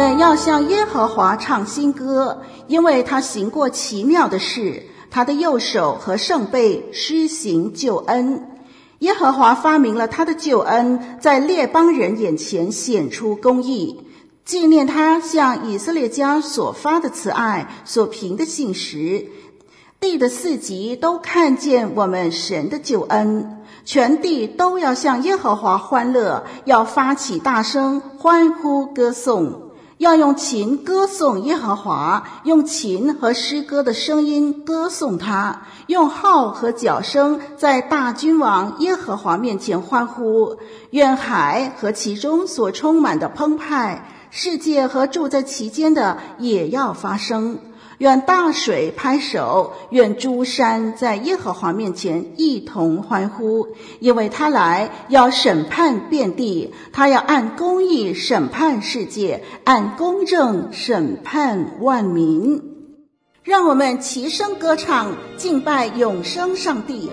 们要向耶和华唱新歌，因为他行过奇妙的事，他的右手和圣杯施行救恩。耶和华发明了他的救恩，在列邦人眼前显出公义，纪念他向以色列家所发的慈爱，所凭的信实。地的四极都看见我们神的救恩，全地都要向耶和华欢乐，要发起大声欢呼歌颂。要用琴歌颂耶和华，用琴和诗歌的声音歌颂他，用号和角声在大君王耶和华面前欢呼。愿海和其中所充满的澎湃，世界和住在其间的也要发声。愿大水拍手，愿诸山在耶和华面前一同欢呼，因为他来要审判遍地，他要按公义审判世界，按公正审判万民。让我们齐声歌唱，敬拜永生上帝。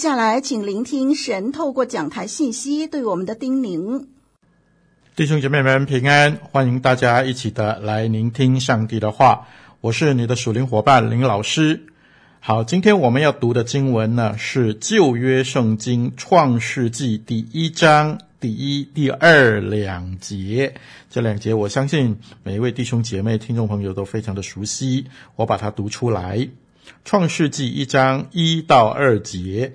下来，请聆听神透过讲台信息对我们的叮咛。弟兄姐妹们平安，欢迎大家一起的来聆听上帝的话。我是你的属灵伙伴林老师。好，今天我们要读的经文呢，是旧约圣经创世纪第一章第一、第二两节。这两节我相信每一位弟兄姐妹、听众朋友都非常的熟悉。我把它读出来：创世纪一章一到二节。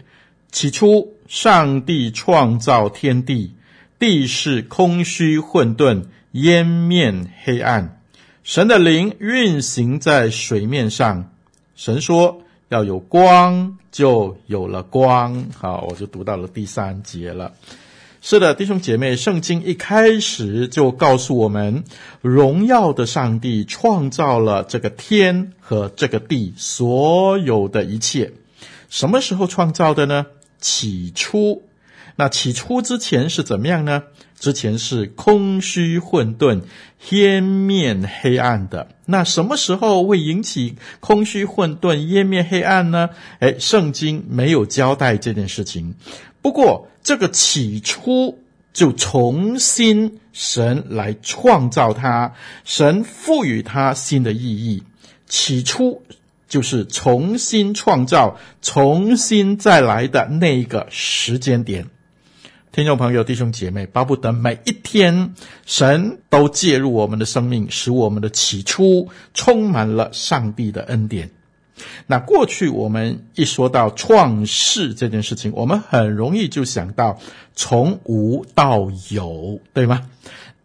起初，上帝创造天地，地是空虚混沌，渊面黑暗。神的灵运行在水面上。神说。要有光，就有了光。好，我就读到了第三节了。是的，弟兄姐妹，圣经一开始就告诉我们，荣耀的上帝创造了这个天和这个地，所有的一切。什么时候创造的呢？起初。那起初之前是怎么样呢？之前是空虚混沌、湮灭黑暗的。那什么时候会引起空虚混沌、湮灭黑暗呢？诶，圣经没有交代这件事情。不过，这个起初就重新神来创造它，神赋予它新的意义。起初就是重新创造、重新再来的那一个时间点。听众朋友、弟兄姐妹，巴不得每一天神都介入我们的生命，使我们的起初充满了上帝的恩典。那过去我们一说到创世这件事情，我们很容易就想到从无到有，对吗？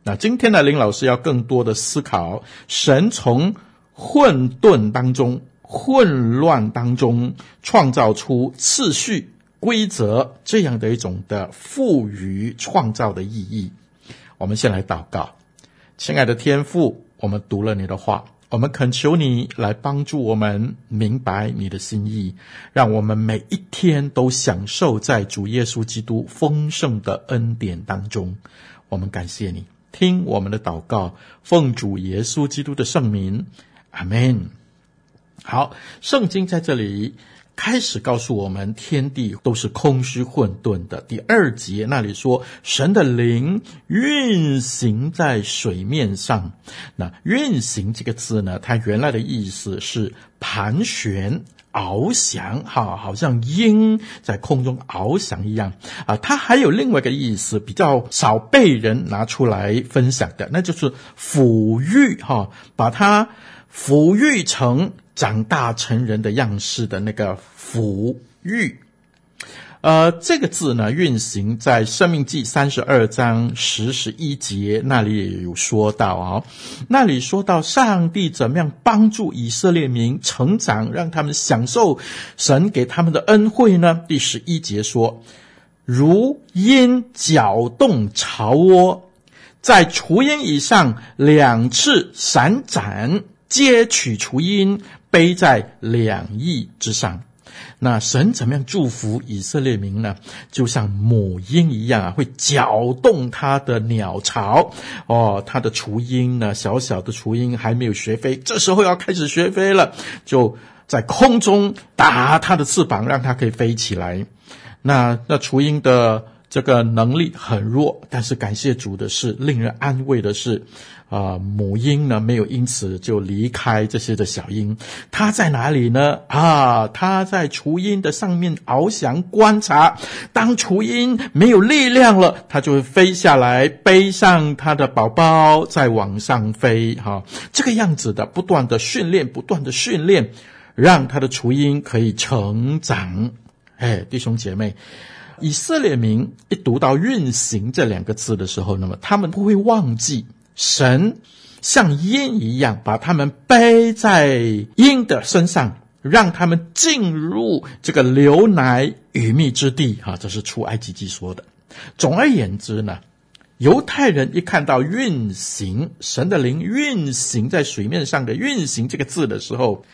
那今天呢林老师要更多的思考，神从混沌当中、混乱当中创造出次序。规则这样的一种的赋予创造的意义，我们先来祷告，亲爱的天父，我们读了你的话，我们恳求你来帮助我们明白你的心意，让我们每一天都享受在主耶稣基督丰盛的恩典当中。我们感谢你，听我们的祷告，奉主耶稣基督的圣名，阿门。好，圣经在这里。开始告诉我们，天地都是空虚混沌的。第二节那里说，神的灵运行在水面上。那“运行”这个字呢，它原来的意思是盘旋、翱翔，哈，好像鹰在空中翱翔一样啊。它还有另外一个意思，比较少被人拿出来分享的，那就是抚育，哈，把它抚育成。长大成人的样式的那个抚育，呃，这个字呢，运行在《生命记》三十二章十十一节那里也有说到啊、哦，那里说到上帝怎么样帮助以色列民成长，让他们享受神给他们的恩惠呢？第十一节说，如鹰搅动巢窝，在雏鹰以上两次闪展，皆取雏鹰。背在两翼之上，那神怎么样祝福以色列民呢？就像母鹰一样啊，会搅动它的鸟巢。哦，它的雏鹰呢，小小的雏鹰还没有学飞，这时候要开始学飞了，就在空中打它的翅膀，让它可以飞起来。那那雏鹰的这个能力很弱，但是感谢主的是，令人安慰的是。啊、母鹰呢，没有因此就离开这些的小鹰，它在哪里呢？啊，它在雏鹰的上面翱翔观察。当雏鹰没有力量了，它就会飞下来，背上它的宝宝，再往上飞。哈、啊，这个样子的，不断的训练，不断的训练，让它的雏鹰可以成长。哎，弟兄姐妹，以色列民一读到“运行”这两个字的时候，那么他们不会忘记。神像鹰一样，把他们背在鹰的身上，让他们进入这个流奶与蜜之地。哈，这是出埃及记说的。总而言之呢，犹太人一看到“运行”神的灵运行在水面上的“运行”这个字的时候，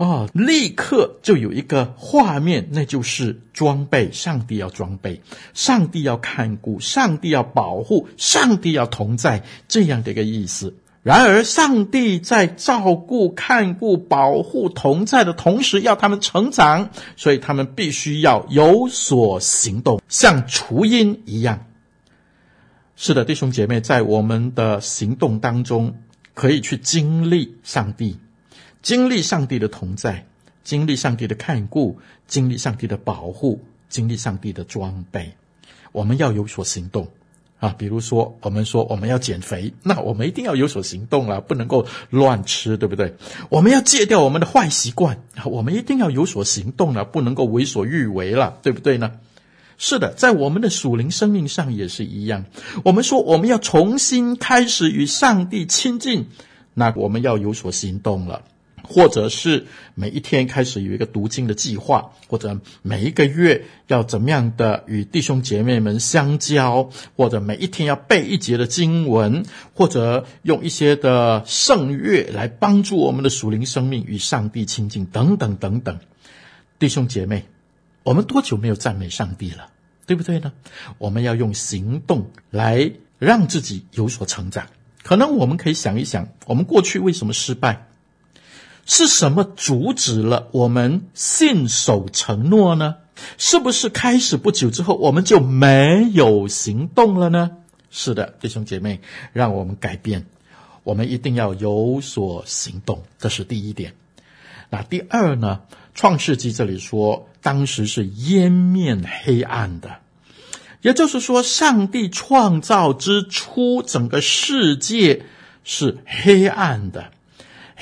哦，立刻就有一个画面，那就是装备。上帝要装备，上帝要看顾，上帝要保护，上帝要同在，这样的一个意思。然而，上帝在照顾、看顾、保护、同在的同时，要他们成长，所以他们必须要有所行动，像雏鹰一样。是的，弟兄姐妹，在我们的行动当中，可以去经历上帝，经历上帝的同在，经历上帝的看顾，经历上帝的保护，经历上帝的装备。我们要有所行动。啊，比如说，我们说我们要减肥，那我们一定要有所行动了，不能够乱吃，对不对？我们要戒掉我们的坏习惯，我们一定要有所行动了，不能够为所欲为了，对不对呢？是的，在我们的属灵生命上也是一样。我们说我们要重新开始与上帝亲近，那我们要有所行动了。或者是每一天开始有一个读经的计划，或者每一个月要怎么样的与弟兄姐妹们相交，或者每一天要背一节的经文，或者用一些的圣乐来帮助我们的属灵生命与上帝亲近，等等等等。弟兄姐妹，我们多久没有赞美上帝了？对不对呢？我们要用行动来让自己有所成长。可能我们可以想一想，我们过去为什么失败？是什么阻止了我们信守承诺呢？是不是开始不久之后我们就没有行动了呢？是的，弟兄姐妹，让我们改变，我们一定要有所行动，这是第一点。那第二呢？创世纪这里说，当时是烟面黑暗的，也就是说，上帝创造之初，整个世界是黑暗的。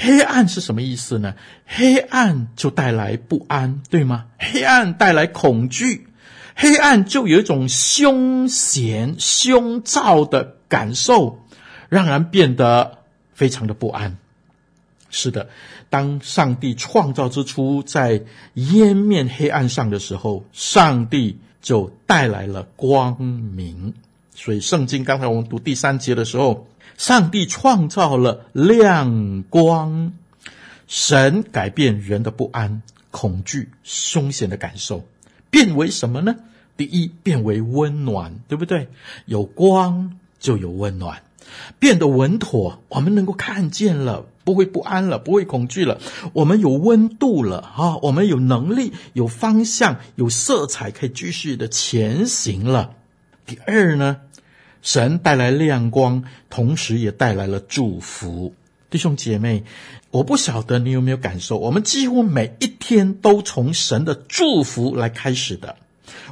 黑暗是什么意思呢？黑暗就带来不安，对吗？黑暗带来恐惧，黑暗就有一种凶险、凶躁的感受，让人变得非常的不安。是的，当上帝创造之初在渊面黑暗上的时候，上帝就带来了光明。所以，圣经刚才我们读第三节的时候。上帝创造了亮光，神改变人的不安、恐惧、凶险的感受，变为什么呢？第一，变为温暖，对不对？有光就有温暖，变得稳妥，我们能够看见了，不会不安了，不会恐惧了。我们有温度了啊，我们有能力、有方向、有色彩，可以继续的前行了。第二呢？神带来亮光，同时也带来了祝福。弟兄姐妹，我不晓得你有没有感受，我们几乎每一天都从神的祝福来开始的。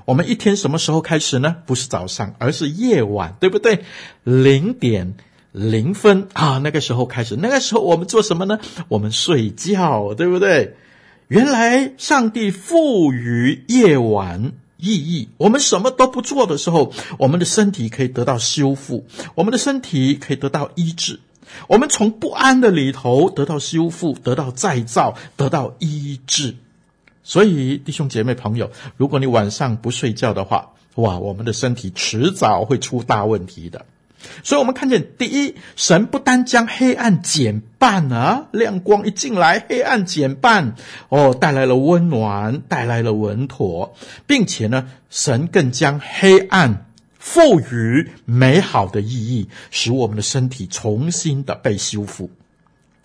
我们一天什么时候开始呢？不是早上，而是夜晚，对不对？零点零分啊，那个时候开始。那个时候我们做什么呢？我们睡觉，对不对？原来上帝赋予夜晚。意义，我们什么都不做的时候，我们的身体可以得到修复，我们的身体可以得到医治，我们从不安的里头得到修复，得到再造，得到医治。所以，弟兄姐妹朋友，如果你晚上不睡觉的话，哇，我们的身体迟早会出大问题的。所以，我们看见，第一，神不单将黑暗减半啊，亮光一进来，黑暗减半，哦，带来了温暖，带来了稳妥，并且呢，神更将黑暗赋予美好的意义，使我们的身体重新的被修复。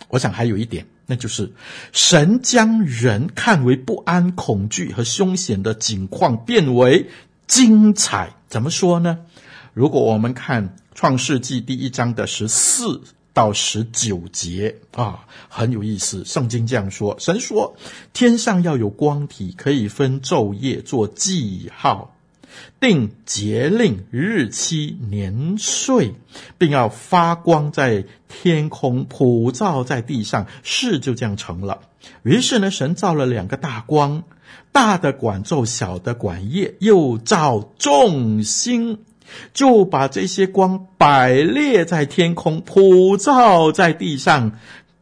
我想还有一点，那就是神将人看为不安、恐惧和凶险的景况变为精彩。怎么说呢？如果我们看。创世纪第一章的十四到十九节啊，很有意思。圣经这样说：神说，天上要有光体，可以分昼夜，做记号，定节令、日期、年岁，并要发光在天空，普照在地上。事就这样成了。于是呢，神造了两个大光，大的管昼，小的管夜，又造众星。就把这些光摆列在天空，普照在地上，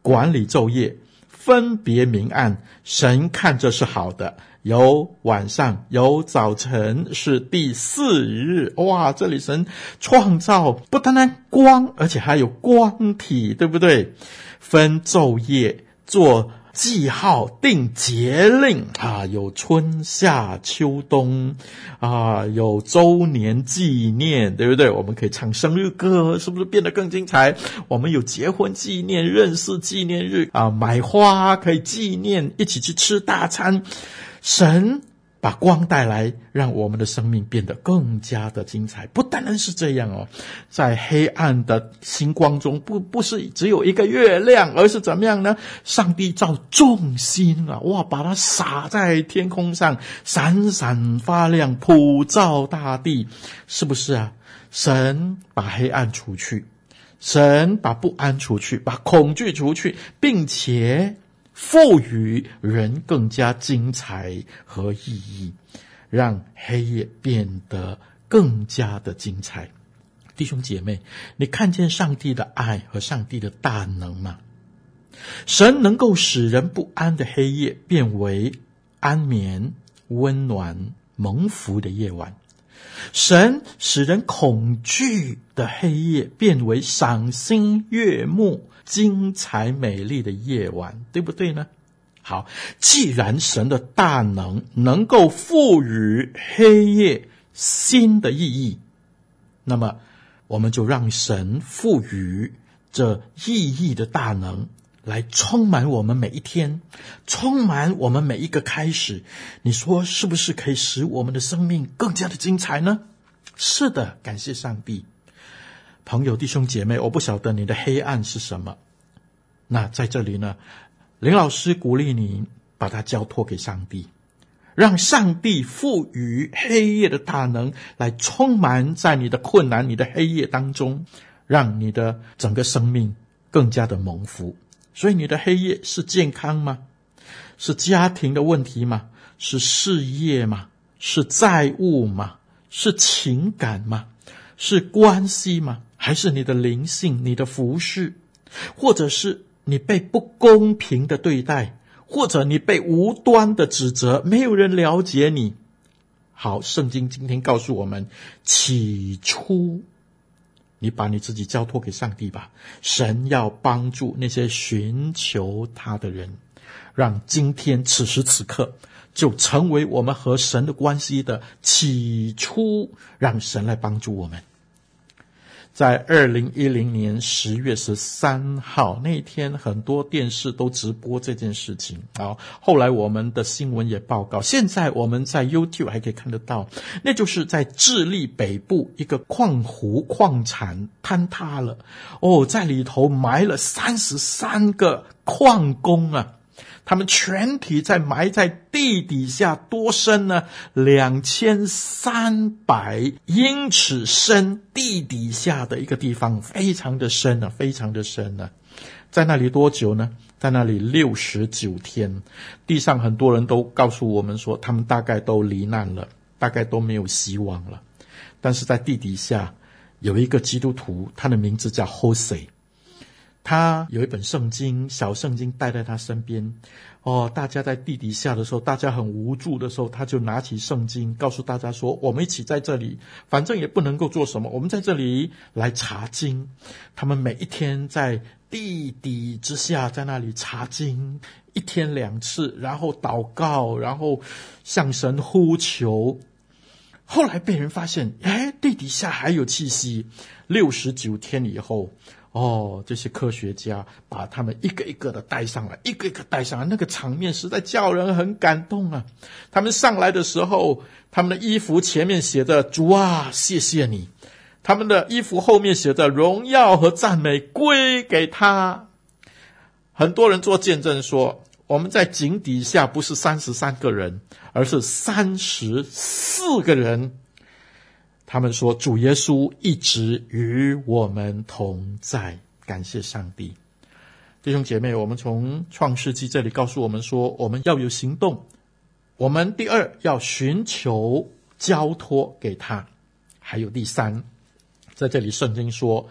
管理昼夜，分别明暗。神看着是好的，有晚上，有早晨，是第四日。哇，这里神创造不单单光，而且还有光体，对不对？分昼夜，做记号、定节令啊，有春夏秋冬啊，有周年纪念，对不对？我们可以唱生日歌，是不是变得更精彩？我们有结婚纪念、认识纪念日啊，买花可以纪念，一起去吃大餐，神。把光带来，让我们的生命变得更加的精彩。不单单是这样哦，在黑暗的星光中，不不是只有一个月亮，而是怎么样呢？上帝造众星啊，哇，把它洒在天空上，闪闪发亮，普照大地，是不是啊？神把黑暗除去，神把不安除去，把恐惧除去，并且。赋予人更加精彩和意义，让黑夜变得更加的精彩。弟兄姐妹，你看见上帝的爱和上帝的大能吗？神能够使人不安的黑夜变为安眠、温暖、蒙福的夜晚；神使人恐惧的黑夜变为赏心悦目。精彩美丽的夜晚，对不对呢？好，既然神的大能能够赋予黑夜新的意义，那么我们就让神赋予这意义的大能来充满我们每一天，充满我们每一个开始。你说是不是可以使我们的生命更加的精彩呢？是的，感谢上帝。朋友、弟兄姐妹，我不晓得你的黑暗是什么。那在这里呢，林老师鼓励你把它交托给上帝，让上帝赋予黑夜的大能来充满在你的困难、你的黑夜当中，让你的整个生命更加的蒙福。所以，你的黑夜是健康吗？是家庭的问题吗？是事业吗？是债务吗？是情感吗？是关系吗？还是你的灵性、你的服饰，或者是你被不公平的对待，或者你被无端的指责，没有人了解你？好，圣经今天告诉我们：起初，你把你自己交托给上帝吧。神要帮助那些寻求他的人，让今天此时此刻就成为我们和神的关系的起初，让神来帮助我们。在二零一零年十月十三号那天，很多电视都直播这件事情啊。后来我们的新闻也报告，现在我们在 YouTube 还可以看得到，那就是在智利北部一个矿湖矿产坍塌了哦，在里头埋了三十三个矿工啊。他们全体在埋在地底下多深呢？两千三百英尺深，地底下的一个地方，非常的深啊，非常的深啊。在那里多久呢？在那里六十九天。地上很多人都告诉我们说，他们大概都罹难了，大概都没有希望了。但是在地底下有一个基督徒，他的名字叫 Jose。他有一本圣经，小圣经带在他身边。哦，大家在地底下的时候，大家很无助的时候，他就拿起圣经，告诉大家说：“我们一起在这里，反正也不能够做什么，我们在这里来查经。”他们每一天在地底之下，在那里查经，一天两次，然后祷告，然后向神呼求。后来被人发现，哎，地底下还有气息。六十九天以后。哦，这些科学家把他们一个一个的带上来，一个一个带上来，那个场面实在叫人很感动啊！他们上来的时候，他们的衣服前面写着“主啊，谢谢你”，他们的衣服后面写着“荣耀和赞美归给他”。很多人做见证说，我们在井底下不是三十三个人，而是三十四个人。他们说：“主耶稣一直与我们同在，感谢上帝。”弟兄姐妹，我们从创世纪这里告诉我们说，我们要有行动。我们第二要寻求交托给他，还有第三，在这里圣经说，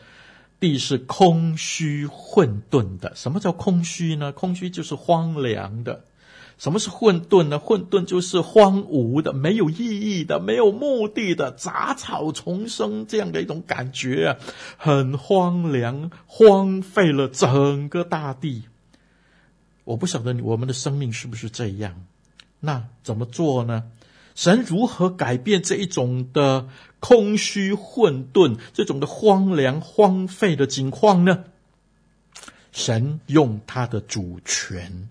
地是空虚混沌的。什么叫空虚呢？空虚就是荒凉的。什么是混沌呢？混沌就是荒芜的、没有意义的、没有目的的、杂草丛生这样的一种感觉啊，很荒凉，荒废了整个大地。我不晓得我们的生命是不是这样？那怎么做呢？神如何改变这一种的空虚混沌、这种的荒凉荒废的境况呢？神用他的主权，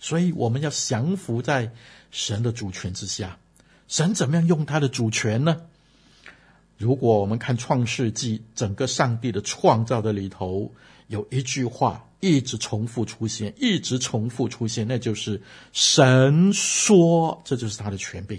所以我们要降服在神的主权之下。神怎么样用他的主权呢？如果我们看创世纪，整个上帝的创造的里头，有一句话。一直重复出现，一直重复出现，那就是神说，这就是他的权柄。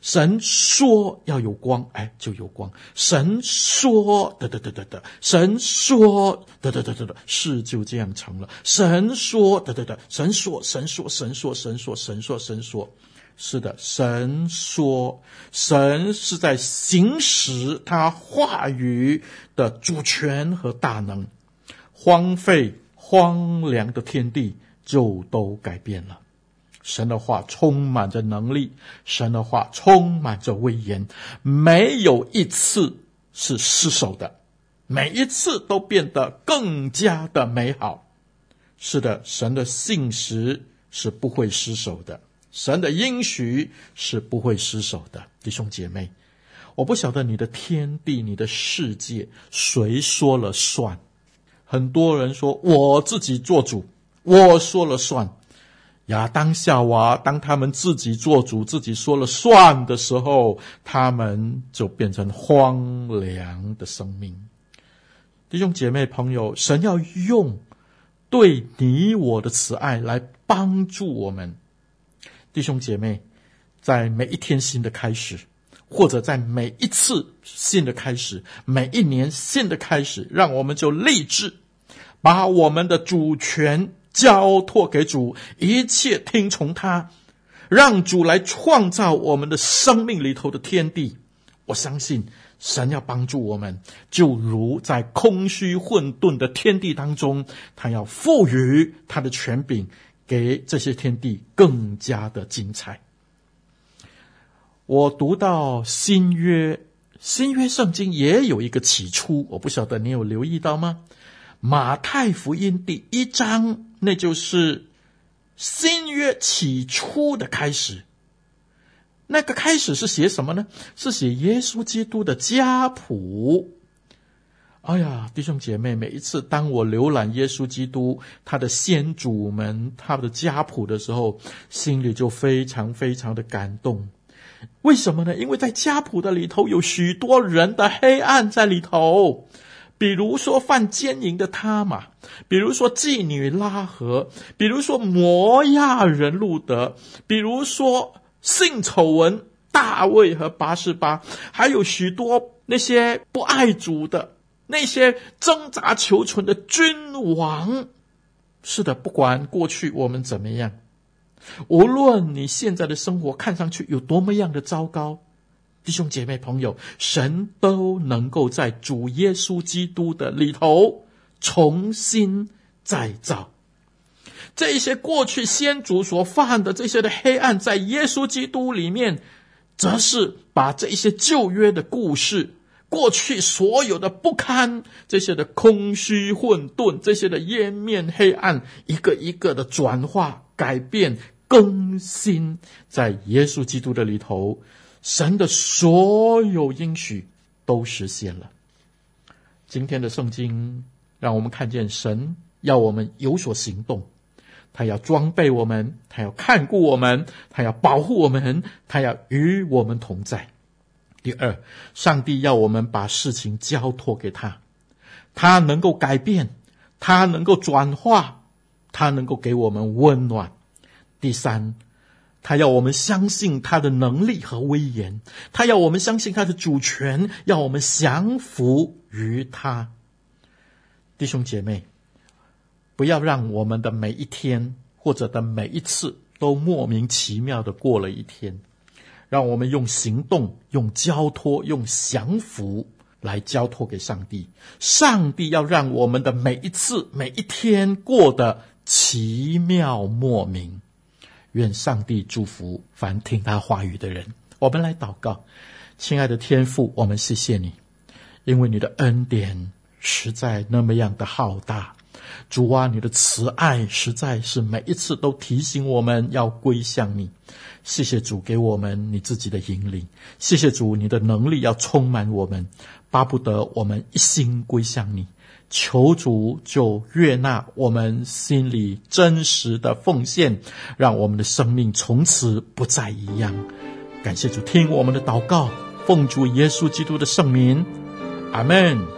神说要有光，哎，就有光。神说，得得得得得，神说，得得得得得，事就这样成了。神说，得得得，神说，神说，神说，神说，神说，神说，是的，神说，神是在行使他话语的主权和大能，荒废。荒凉的天地就都改变了，神的话充满着能力，神的话充满着威严，没有一次是失守的，每一次都变得更加的美好。是的，神的信实是不会失守的，神的应许是不会失守的。弟兄姐妹，我不晓得你的天地、你的世界谁说了算。很多人说我自己做主，我说了算。亚当夏娃当他们自己做主，自己说了算的时候，他们就变成荒凉的生命。弟兄姐妹朋友，神要用对你我的慈爱来帮助我们。弟兄姐妹，在每一天新的开始。或者在每一次新的开始，每一年新的开始，让我们就立志，把我们的主权交托给主，一切听从他，让主来创造我们的生命里头的天地。我相信神要帮助我们，就如在空虚混沌的天地当中，他要赋予他的权柄给这些天地，更加的精彩。我读到新约，新约圣经也有一个起初，我不晓得你有留意到吗？马太福音第一章，那就是新约起初的开始。那个开始是写什么呢？是写耶稣基督的家谱。哎呀，弟兄姐妹，每一次当我浏览耶稣基督他的先祖们他的家谱的时候，心里就非常非常的感动。为什么呢？因为在家谱的里头有许多人的黑暗在里头，比如说犯奸淫的他嘛，比如说妓女拉合，比如说摩亚人路德，比如说性丑闻大卫和拔示巴，还有许多那些不爱主的那些挣扎求存的君王。是的，不管过去我们怎么样。无论你现在的生活看上去有多么样的糟糕，弟兄姐妹朋友，神都能够在主耶稣基督的里头重新再造。这一些过去先祖所犯的这些的黑暗，在耶稣基督里面，则是把这一些旧约的故事，过去所有的不堪，这些的空虚混沌，这些的湮灭黑暗，一个一个的转化改变。更新在耶稣基督的里头，神的所有应许都实现了。今天的圣经让我们看见神要我们有所行动，他要装备我们，他要看顾我们，他要保护我们，他要与我们同在。第二，上帝要我们把事情交托给他，他能够改变，他能够转化，他能够给我们温暖。第三，他要我们相信他的能力和威严，他要我们相信他的主权，要我们降服于他。弟兄姐妹，不要让我们的每一天或者的每一次都莫名其妙的过了一天，让我们用行动、用交托、用降服来交托给上帝。上帝要让我们的每一次、每一天过得奇妙莫名。愿上帝祝福凡听他话语的人。我们来祷告，亲爱的天父，我们谢谢你，因为你的恩典实在那么样的浩大，主啊，你的慈爱实在是每一次都提醒我们要归向你。谢谢主给我们你自己的引领，谢谢主你的能力要充满我们，巴不得我们一心归向你。求主就悦纳我们心里真实的奉献，让我们的生命从此不再一样。感谢主听我们的祷告，奉主耶稣基督的圣名，阿门。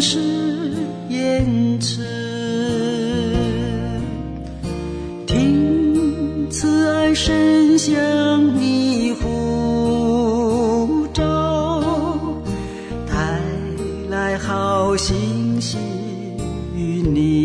是言辞。听慈爱神像你呼召，带来好信息与你。